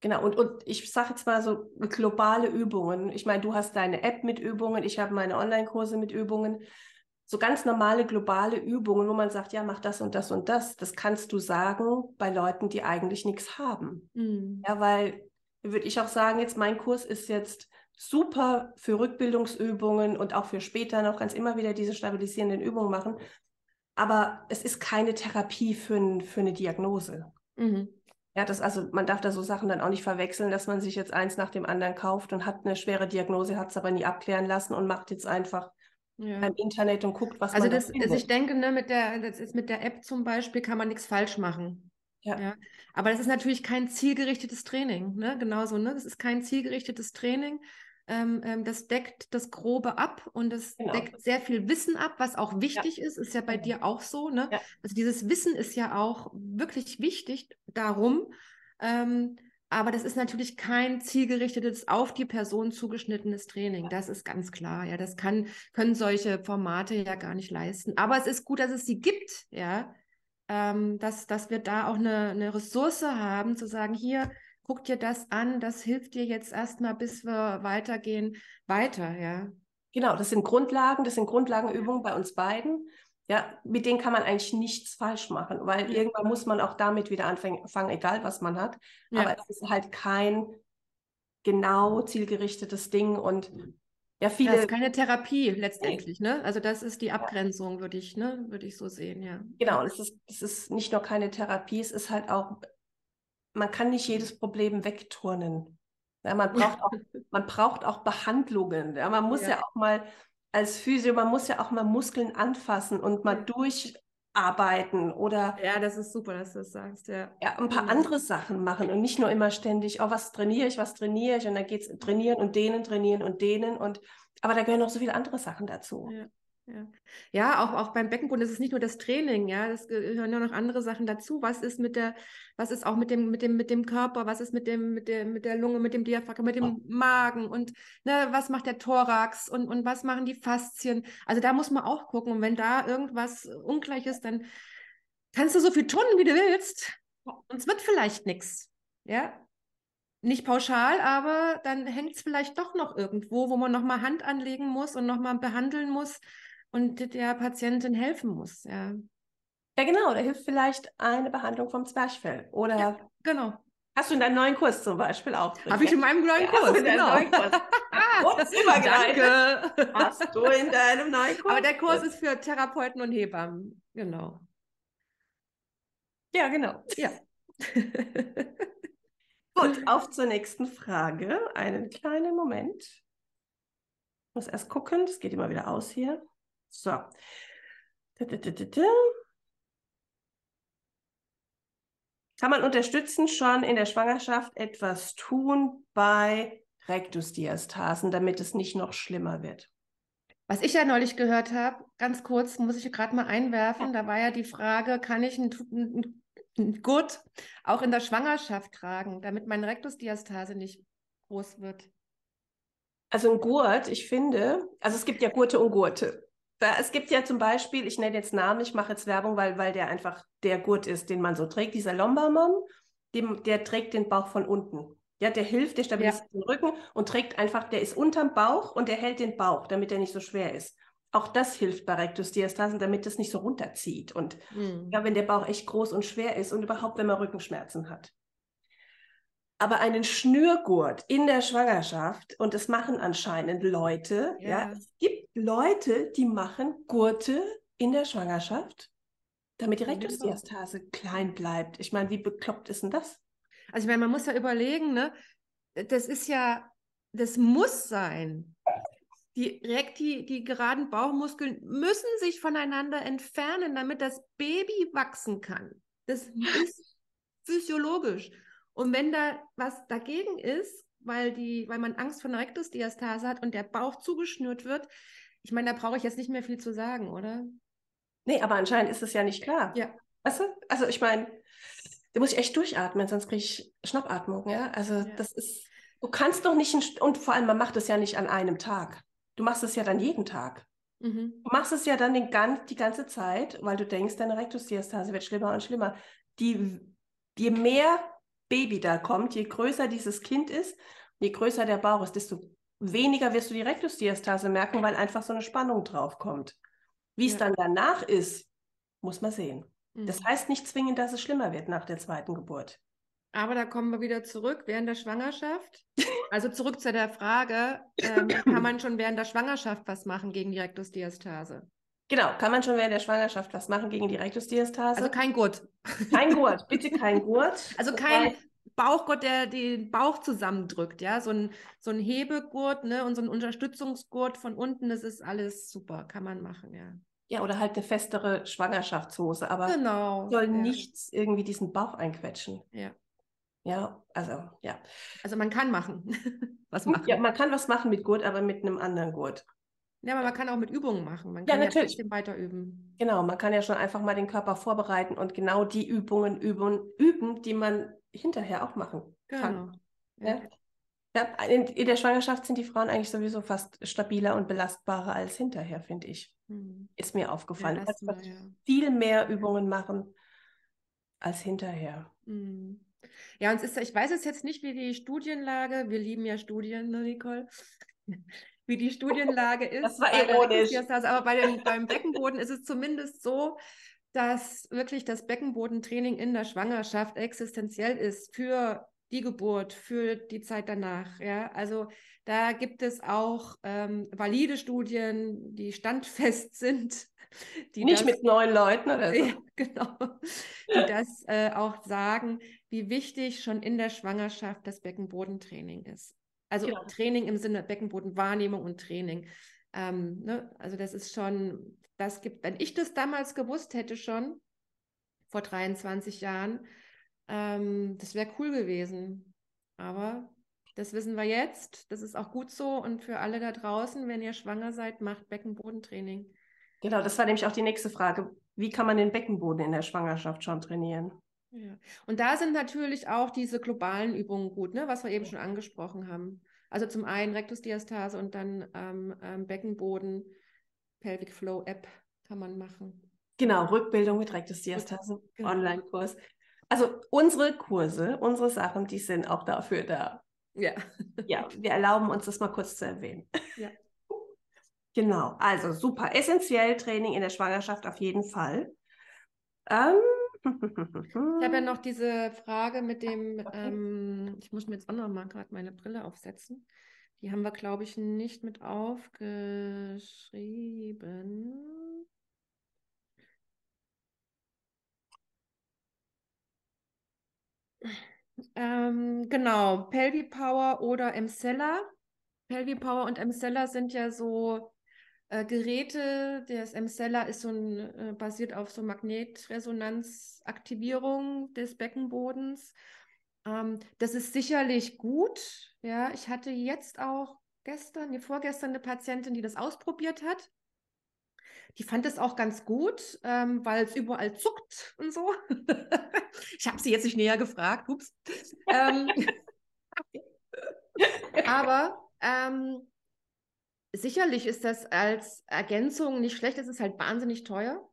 Genau, und, und ich sage jetzt mal so globale Übungen. Ich meine, du hast deine App mit Übungen, ich habe meine Online-Kurse mit Übungen so ganz normale globale Übungen, wo man sagt, ja, mach das und das und das, das kannst du sagen bei Leuten, die eigentlich nichts haben. Mhm. Ja, weil würde ich auch sagen, jetzt mein Kurs ist jetzt super für Rückbildungsübungen und auch für später noch ganz immer wieder diese stabilisierenden Übungen machen. Aber es ist keine Therapie für, für eine Diagnose. Mhm. Ja, das also, man darf da so Sachen dann auch nicht verwechseln, dass man sich jetzt eins nach dem anderen kauft und hat eine schwere Diagnose, hat es aber nie abklären lassen und macht jetzt einfach ja. beim Internet und guckt, was also man das, Also ich denke, ne, mit der, das ist mit der App zum Beispiel kann man nichts falsch machen. Ja. ja. Aber das ist natürlich kein zielgerichtetes Training, ne? Genauso, ne? Das ist kein zielgerichtetes Training. Ähm, ähm, das deckt das Grobe ab und es genau. deckt sehr viel Wissen ab, was auch wichtig ja. ist. Ist ja bei dir auch so, ne? Ja. Also dieses Wissen ist ja auch wirklich wichtig darum, ähm, aber das ist natürlich kein zielgerichtetes, auf die Person zugeschnittenes Training. Das ist ganz klar. Ja, das kann, können solche Formate ja gar nicht leisten. Aber es ist gut, dass es sie gibt, ja. Ähm, dass, dass wir da auch eine, eine Ressource haben, zu sagen, hier, guck dir das an, das hilft dir jetzt erstmal, bis wir weitergehen, weiter, ja. Genau, das sind Grundlagen, das sind Grundlagenübungen bei uns beiden. Ja, mit denen kann man eigentlich nichts falsch machen, weil Ja. irgendwann muss man auch damit wieder anfangen, egal was man hat. Ja. Aber es ist halt kein genau zielgerichtetes Ding und ja, Das viele, ist keine Therapie letztendlich, ne? Also das ist die Abgrenzung, würde ich, ne, würde ich so sehen, ja. genau, es ist, es ist nicht nur keine Therapie, es ist halt auch, man kann nicht jedes Problem wegturnen. Ja, man braucht auch, man braucht auch Behandlungen. Ja, man muss ja. Ja. auch mal als Physio, man muss ja auch mal Muskeln anfassen und mal durcharbeiten oder Ja, das ist super, dass du das sagst, ja. ja, ein paar Mhm. andere Sachen machen und nicht nur immer ständig, oh, was trainiere ich, was trainiere ich und dann geht es trainieren und denen, trainieren und denen und aber da gehören noch so viele andere Sachen dazu. Ja, ja. ja auch, auch beim Beckenboden ist es nicht nur das Training, ja, es gehören ja noch andere Sachen dazu. Was ist mit der, was ist auch mit dem, mit dem, mit dem Körper, was ist mit dem, mit der, mit der Lunge, mit dem Diaphragma, mit dem Magen und ne, was macht der Thorax und, und was machen die Faszien? Also da muss man auch gucken. Und wenn da irgendwas ungleich ist, dann kannst du so viel tun, wie du willst. Und es wird vielleicht nichts. Ja, nicht pauschal, aber dann hängt es vielleicht doch noch irgendwo, wo man nochmal Hand anlegen muss und nochmal behandeln muss und der Patientin helfen muss. Ja, Ja, genau, da hilft vielleicht eine Behandlung vom Zwerchfell. Oder ja genau. hast du in deinem neuen Kurs zum Beispiel auch? Habe ich in meinem neuen Ja, Kurs, genau. neuen Kurs. [LAUGHS] Kurz übergreifend. Danke. Hast du in deinem neuen Kurs? Aber der Kurs ist für Therapeuten und Hebammen. Genau. Ja, genau. Ja. [LAUGHS] Gut, auf zur nächsten Frage. Einen kleinen Moment. Ich muss erst gucken, das geht immer wieder aus hier. So. Kann man unterstützend schon in der Schwangerschaft etwas tun bei Rektusdiastasen, damit es nicht noch schlimmer wird? Was ich ja neulich gehört habe, ganz kurz, muss ich gerade mal einwerfen, da war ja die Frage, kann ich ein, ein, ein Gurt auch in der Schwangerschaft tragen, damit meine Rektusdiastase nicht groß wird? Also ein Gurt, ich finde, also es gibt ja Gurte und Gurte. Es gibt ja zum Beispiel, ich nenne jetzt Namen, ich mache jetzt Werbung, weil, weil der einfach der Gurt ist, den man so trägt. Dieser Lombarmon, dem, der trägt den Bauch von unten. Ja, der hilft, der stabilisiert den Rücken und trägt einfach, der ist unterm Bauch und der hält den Bauch, damit er nicht so schwer ist. Auch das hilft bei Rektusdiastasen, damit es nicht so runterzieht. Und Hm. ja, wenn der Bauch echt groß und schwer ist und überhaupt, wenn man Rückenschmerzen hat. Aber einen Schnürgurt in der Schwangerschaft, und das machen anscheinend Leute, ja. Ja. es gibt Leute, die machen Gurte in der Schwangerschaft, damit die Bauch. Rektusdiastase klein bleibt. Ich meine, wie bekloppt ist denn das? Also ich meine, man muss ja überlegen, ne? Das ist ja, das muss sein. Die, Rekti, die geraden Bauchmuskeln müssen sich voneinander entfernen, damit das Baby wachsen kann. Das ist physiologisch. Und wenn da was dagegen ist, weil, die, weil man Angst vor einer Rektusdiastase hat und der Bauch zugeschnürt wird, ich meine, da brauche ich jetzt nicht mehr viel zu sagen, oder? Nee, aber anscheinend ist es ja nicht klar. Ja. Weißt du? Also ich meine, da muss ich echt durchatmen, sonst kriege ich Schnappatmung, ja. Also Ja. das ist, du kannst doch nicht, ein, und vor allem, man macht es ja nicht an einem Tag. Du machst es ja dann jeden Tag. Mhm. Du machst es ja dann den gan die ganze Zeit, weil du denkst, deine Rektusdiastase wird schlimmer und schlimmer. Die, je mehr Baby da kommt, je größer dieses Kind ist, je größer der Bauch ist, desto weniger wirst du die Rektusdiastase merken, weil einfach so eine Spannung drauf kommt. Wie es Ja. dann danach ist, muss man sehen. Das Mhm. heißt nicht zwingend, dass es schlimmer wird nach der zweiten Geburt. Aber da kommen wir wieder zurück während der Schwangerschaft. [LAUGHS] Also zurück zu der Frage, ähm, kann [CLEARS THROAT] man schon während der Schwangerschaft was machen gegen die Rektusdiastase? Genau, kann man schon während der Schwangerschaft was machen gegen die Rektusdiastase? Also kein Gurt. kein Gurt, [LAUGHS] bitte kein Gurt. Also kein Bauchgurt, der den Bauch zusammendrückt, ja. So ein, so ein Hebegurt, ne, und so ein Unterstützungsgurt von unten, das ist alles super, kann man machen, ja. Ja, oder halt eine festere Schwangerschaftshose, aber Genau. soll ja. nichts irgendwie diesen Bauch einquetschen. Ja. Ja, also ja. Also man kann machen. [LAUGHS] was machen. Ja, man kann was machen mit Gurt, aber mit einem anderen Gurt. Ja, aber man kann auch mit Übungen machen. Man Ja, kann ja, natürlich. trotzdem weiter üben. Genau, man kann ja schon einfach mal den Körper vorbereiten und genau die Übungen üben, üben die man hinterher auch machen kann. Genau. Ja. Ja, in, in der Schwangerschaft sind die Frauen eigentlich sowieso fast stabiler und belastbarer als hinterher, finde ich. Hm. Ist mir aufgefallen. Ja, erstmal, fast ja. viel mehr Übungen machen als hinterher. Hm. Ja, und es ist, ich weiß es jetzt nicht, wie die Studienlage, wir lieben ja Studien, ne, Nicole. Wie die Studienlage [LAUGHS] ist. Das war ironisch. Aber bei dem, beim Beckenboden ist es zumindest so, dass wirklich das Beckenbodentraining in der Schwangerschaft existenziell ist für die Geburt, für die Zeit danach. Ja, also da gibt es auch ähm, valide Studien, die standfest [LAUGHS] sind. Die Nicht das, mit neun Leuten oder so. [LAUGHS] Ja, genau. Die das äh, auch sagen, wie wichtig schon in der Schwangerschaft das Beckenbodentraining ist. Also genau. Training im Sinne Beckenbodenwahrnehmung und Training. Ähm, ne? Also das ist schon, das gibt, wenn ich das damals gewusst hätte schon, vor 23 Jahren, ähm, das wäre cool gewesen. Aber das wissen wir jetzt. Das ist auch gut so. Und für alle da draußen, wenn ihr schwanger seid, macht Beckenbodentraining. Genau, das war nämlich auch die nächste Frage. Wie kann man den Beckenboden in der Schwangerschaft schon trainieren? Ja. Und da sind natürlich auch diese globalen Übungen gut, ne? was wir eben schon angesprochen haben. Also zum einen Rektusdiastase und dann ähm, ähm, Beckenboden, Pelvic Flow App kann man machen. Genau, Rückbildung mit Rektusdiastase, genau. Online-Kurs. Also unsere Kurse, unsere Sachen, die sind auch dafür da. Ja. Ja, wir erlauben uns das mal kurz zu erwähnen. Ja. Genau, also super. Essentiell Training in der Schwangerschaft auf jeden Fall. Ähm, ich habe ja noch diese Frage mit dem, okay. ähm, ich muss mir jetzt auch noch mal gerade meine Brille aufsetzen. Die haben wir, glaube ich, nicht mit aufgeschrieben. Ähm, genau, Pelvi Power oder Emsella. Pelvi Power und Emsella sind ja so äh, Geräte. Der Emsella ist so ein, äh, basiert auf so Magnetresonanzaktivierung des Beckenbodens. Ähm, das ist sicherlich gut. Ja, ich hatte jetzt auch gestern, nee, vorgestern eine Patientin, die das ausprobiert hat. Die fand es auch ganz gut, ähm, weil es überall zuckt und so. [LAUGHS] ich habe sie jetzt nicht näher gefragt. Ups. ähm, [LAUGHS] aber ähm, sicherlich ist das als Ergänzung nicht schlecht. Es ist halt wahnsinnig teuer.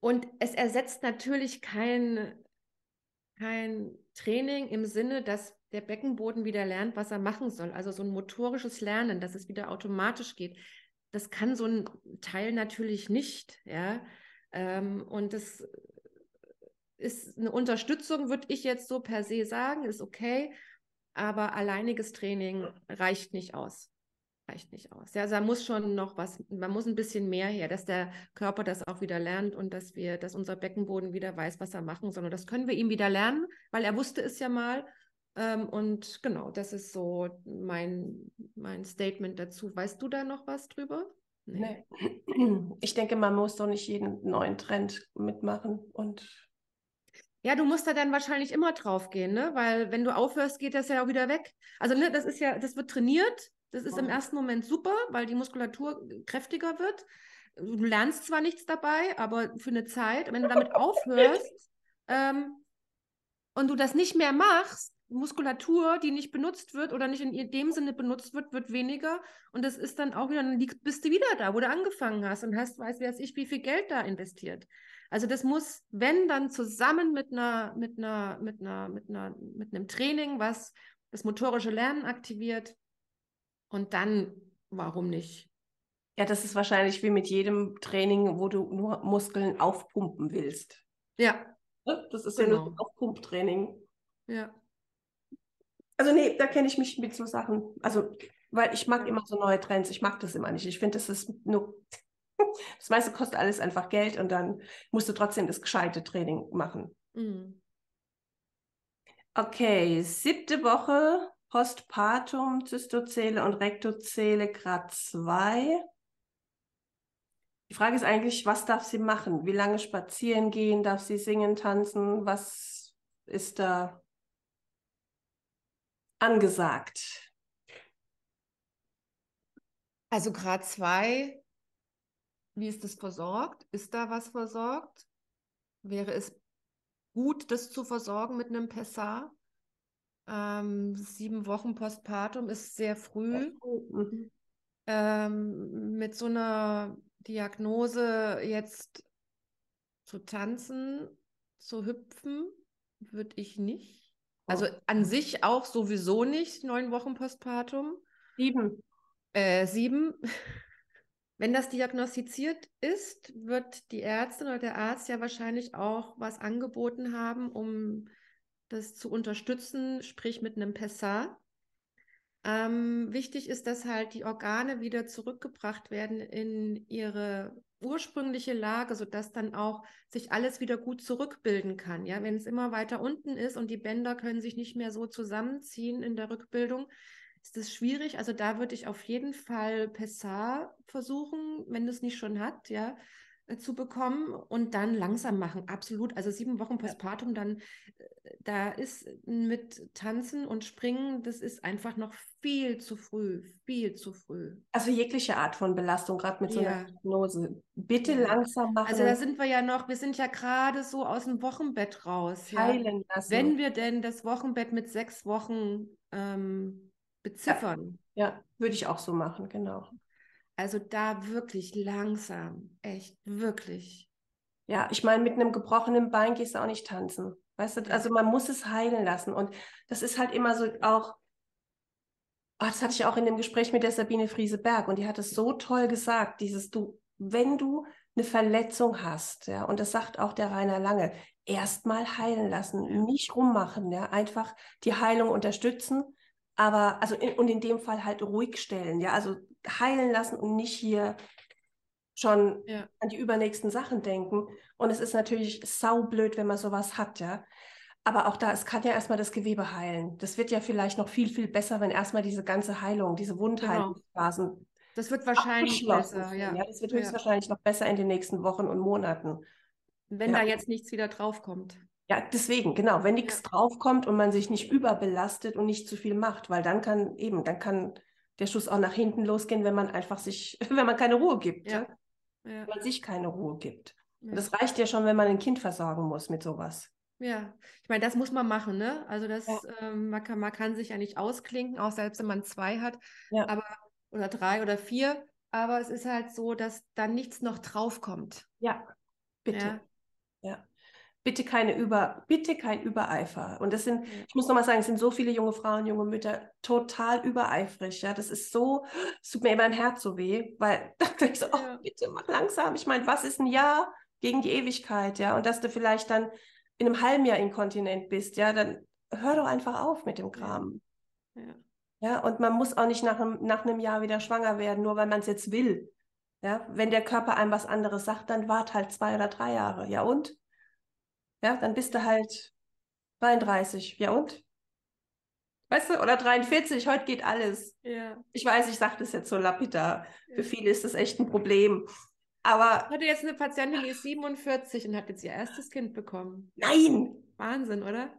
Und es ersetzt natürlich kein, kein Training im Sinne, dass der Beckenboden wieder lernt, was er machen soll. Also so ein motorisches Lernen, dass es wieder automatisch geht das kann so ein Teil natürlich nicht, ja. Ähm, und das ist eine Unterstützung, würde ich jetzt so per se sagen, ist okay, aber alleiniges Training reicht nicht aus. Reicht nicht aus. Ja, also da muss schon noch was, man muss ein bisschen mehr her, dass der Körper das auch wieder lernt und dass wir, dass unser Beckenboden wieder weiß, was er machen soll. Und das können wir ihm wieder lernen, weil er wusste es ja mal ähm, und genau, das ist so mein, mein Statement dazu. Weißt du da noch was drüber? Nee. [CLEARS THROAT] Ich denke, man muss doch nicht jeden neuen Trend mitmachen und ja, du musst da dann wahrscheinlich immer drauf gehen, ne? Weil wenn du aufhörst, geht das ja auch wieder weg. Also, ne, das ist ja, das wird trainiert. Das ist im ersten Moment super, weil die Muskulatur kräftiger wird. Du lernst zwar nichts dabei, aber für eine Zeit, wenn du damit [LAUGHS] aufhörst ähm, und du das nicht mehr machst, Muskulatur, die nicht benutzt wird oder nicht in dem Sinne benutzt wird, wird weniger. Und das ist dann auch wieder, dann bist du wieder da, wo du angefangen hast und hast, weiß weiß ich, wie viel Geld da investiert. Also das muss, wenn dann zusammen mit einer, mit einer, mit einer, mit einer, mit einem Training, was das motorische Lernen aktiviert. Und dann, warum nicht? Ja, das ist wahrscheinlich wie mit jedem Training, wo du nur Muskeln aufpumpen willst. Ja. Ne? Das ist genau. ja nur genau. Aufpumptraining. Ja. Also nee, da kenne ich mich mit so Sachen. Also, weil ich mag immer so neue Trends. Ich mag das immer nicht. Ich finde, das ist nur. [LAUGHS] Das meiste kostet alles einfach Geld und dann musst du trotzdem das gescheite Training machen. Mhm. Okay, siebte Woche, Postpartum, Zystozele und Rektozele, Grad 2. Die Frage ist eigentlich, was darf sie machen? Wie lange spazieren gehen? Darf sie singen, tanzen? Was ist da angesagt? Also Grad 2, wie ist das versorgt? Ist da was versorgt? Wäre es gut, das zu versorgen mit einem Pessar? Ähm, sieben Wochen Postpartum ist sehr früh. Mhm. Ähm, mit so einer Diagnose jetzt zu tanzen, zu hüpfen, würde ich nicht. Also an sich auch sowieso nicht, neun Wochen Postpartum. Sieben. Äh, sieben. [LAUGHS] Wenn das diagnostiziert ist, wird die Ärztin oder der Arzt ja wahrscheinlich auch was angeboten haben, um das zu unterstützen, sprich mit einem Pessar. Ähm, wichtig ist, dass halt die Organe wieder zurückgebracht werden in ihre ursprüngliche Lage, sodass dann auch sich alles wieder gut zurückbilden kann. Ja, wenn es immer weiter unten ist und die Bänder können sich nicht mehr so zusammenziehen in der Rückbildung, ist das schwierig. Also da würde ich auf jeden Fall Pessar versuchen, wenn es nicht schon hat, ja, zu bekommen und dann langsam machen. Absolut. Also sieben Wochen Postpartum, dann äh, da ist mit Tanzen und Springen, das ist einfach noch viel zu früh, viel zu früh. Also jegliche Art von Belastung, gerade mit so einer Diagnose. Bitte ja. langsam machen. Also da sind wir ja noch, wir sind ja gerade so aus dem Wochenbett raus. Heilen ja. lassen. Wenn wir denn das Wochenbett mit sechs Wochen ähm, beziffern. Ja, ja würde ich auch so machen, genau. Also da wirklich langsam, echt, wirklich. Ja, ich meine, mit einem gebrochenen Bein gehst du auch nicht tanzen. Weißt du, also man muss es heilen lassen. Und das ist halt immer so auch, oh, das hatte ich auch in dem Gespräch mit der Sabine Frieseberg und die hat es so toll gesagt, dieses du, wenn du eine Verletzung hast, ja, und das sagt auch der Rainer Lange, erstmal heilen lassen, nicht rummachen, ja, einfach die Heilung unterstützen aber also in, und in dem Fall halt ruhig stellen, ja, also heilen lassen und nicht hier schon ja. an die übernächsten Sachen denken. Und es ist natürlich saublöd, wenn man sowas hat, ja. Aber auch da, es kann ja erstmal das Gewebe heilen. Das wird ja vielleicht noch viel, viel besser, wenn erstmal diese ganze Heilung, diese Wundheilungsphasen. Genau. Das wird wahrscheinlich besser, ja. ja. Das wird höchstwahrscheinlich ja. noch besser in den nächsten Wochen und Monaten. Wenn da jetzt nichts wieder draufkommt. Ja, deswegen, genau, wenn nichts draufkommt und man sich nicht überbelastet und nicht zu viel macht, weil dann kann eben, dann kann der Schuss auch nach hinten losgehen, wenn man einfach sich, [LAUGHS] wenn man keine Ruhe gibt. Ja. ja? Wenn man sich keine Ruhe gibt. Und das reicht ja schon, wenn man ein Kind versorgen muss mit sowas. Ja, ich meine, das muss man machen, ne? Also das, ähm, man, kann, man kann sich ja nicht ausklinken, auch selbst wenn man zwei hat, aber oder drei oder vier, aber es ist halt so, dass dann nichts noch draufkommt. Ja, bitte. Ja. Ja bitte keine Über, bitte kein Übereifer. Und das sind, ich muss nochmal sagen, es sind so viele junge Frauen, junge Mütter total übereifrig. Ja, das ist so, es tut mir immer im Herz so weh, weil [LAUGHS] da denke ich so, oh, bitte mach langsam. Ich meine, was ist ein Jahr gegen die Ewigkeit? Ja, und dass du vielleicht dann in einem halben Jahr inkontinent bist, ja, dann hör doch einfach auf mit dem Kram. Ja. ja. und man muss auch nicht nach einem, nach einem Jahr wieder schwanger werden, nur weil man es jetzt will. Ja, wenn der Körper einem was anderes sagt, dann wart halt zwei oder drei Jahre. Ja, und? Ja, dann bist du halt 33. Ja und? Weißt du, oder 43, heute geht alles. Ja. Ich weiß, ich sage das jetzt so lapidar. Ja. Für viele ist das echt ein Problem. Aber. Ich hatte jetzt eine Patientin, die ist 47 und hat jetzt ihr erstes Kind bekommen. Nein! Wahnsinn, oder?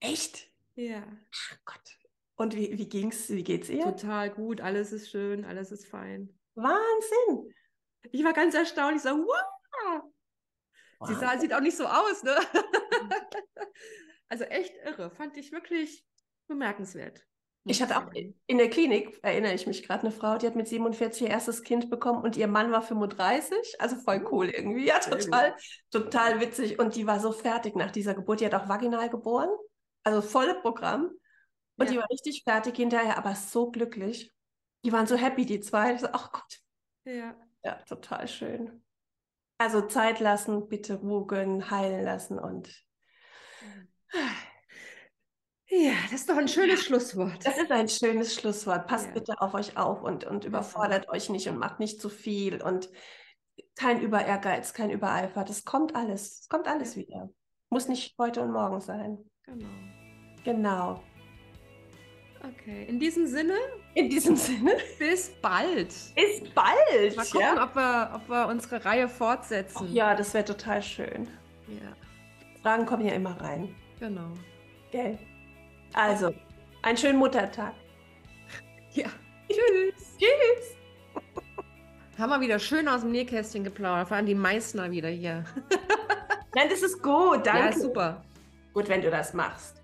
Echt? Ja. Ach Gott. Und wie, wie ging's, wie geht's ihr? Total gut, alles ist schön, alles ist fein. Wahnsinn! Ich war ganz erstaunt. Ich so, wow! Sie sah, sieht auch nicht so aus, ne? [LAUGHS] also echt irre. Fand ich wirklich bemerkenswert. Ich hatte auch in der Klinik, erinnere ich mich gerade, eine Frau, die hat mit 47 ihr erstes Kind bekommen und ihr Mann war 35. Also voll oh. cool irgendwie. Ja, total, total witzig. Und die war so fertig nach dieser Geburt. Die hat auch vaginal geboren. Also volle Programm. Und ja. die war richtig fertig hinterher, aber so glücklich. Die waren so happy, die zwei. Ich so, ach Gott. Ja. Ja, total schön. Also Zeit lassen, bitte Ruhe gönnen, heilen lassen und. Ja, das ist doch ein schönes Schlusswort. Das ist ein schönes Schlusswort. Passt ja. bitte auf euch auf und, und überfordert ja. euch nicht und macht nicht zu viel und kein Überehrgeiz, kein Übereifer. Das kommt alles. Es kommt alles ja. wieder. Muss nicht heute und morgen sein. Genau. Genau. Okay, in diesem Sinne. In diesem Sinne. Bis bald. Bis bald. Mal gucken, ja? ob, wir, ob wir unsere Reihe fortsetzen. Ach ja, das wäre total schön. Ja. Fragen kommen ja immer rein. Genau. Gell? Also, einen schönen Muttertag. Ja. Tschüss. [LAUGHS] Tschüss. Haben wir wieder schön aus dem Nähkästchen geplaudert. Vor allem die Meißner wieder hier. [LAUGHS] Nein, das ist gut. Danke. Ja, super. Gut, wenn du das machst.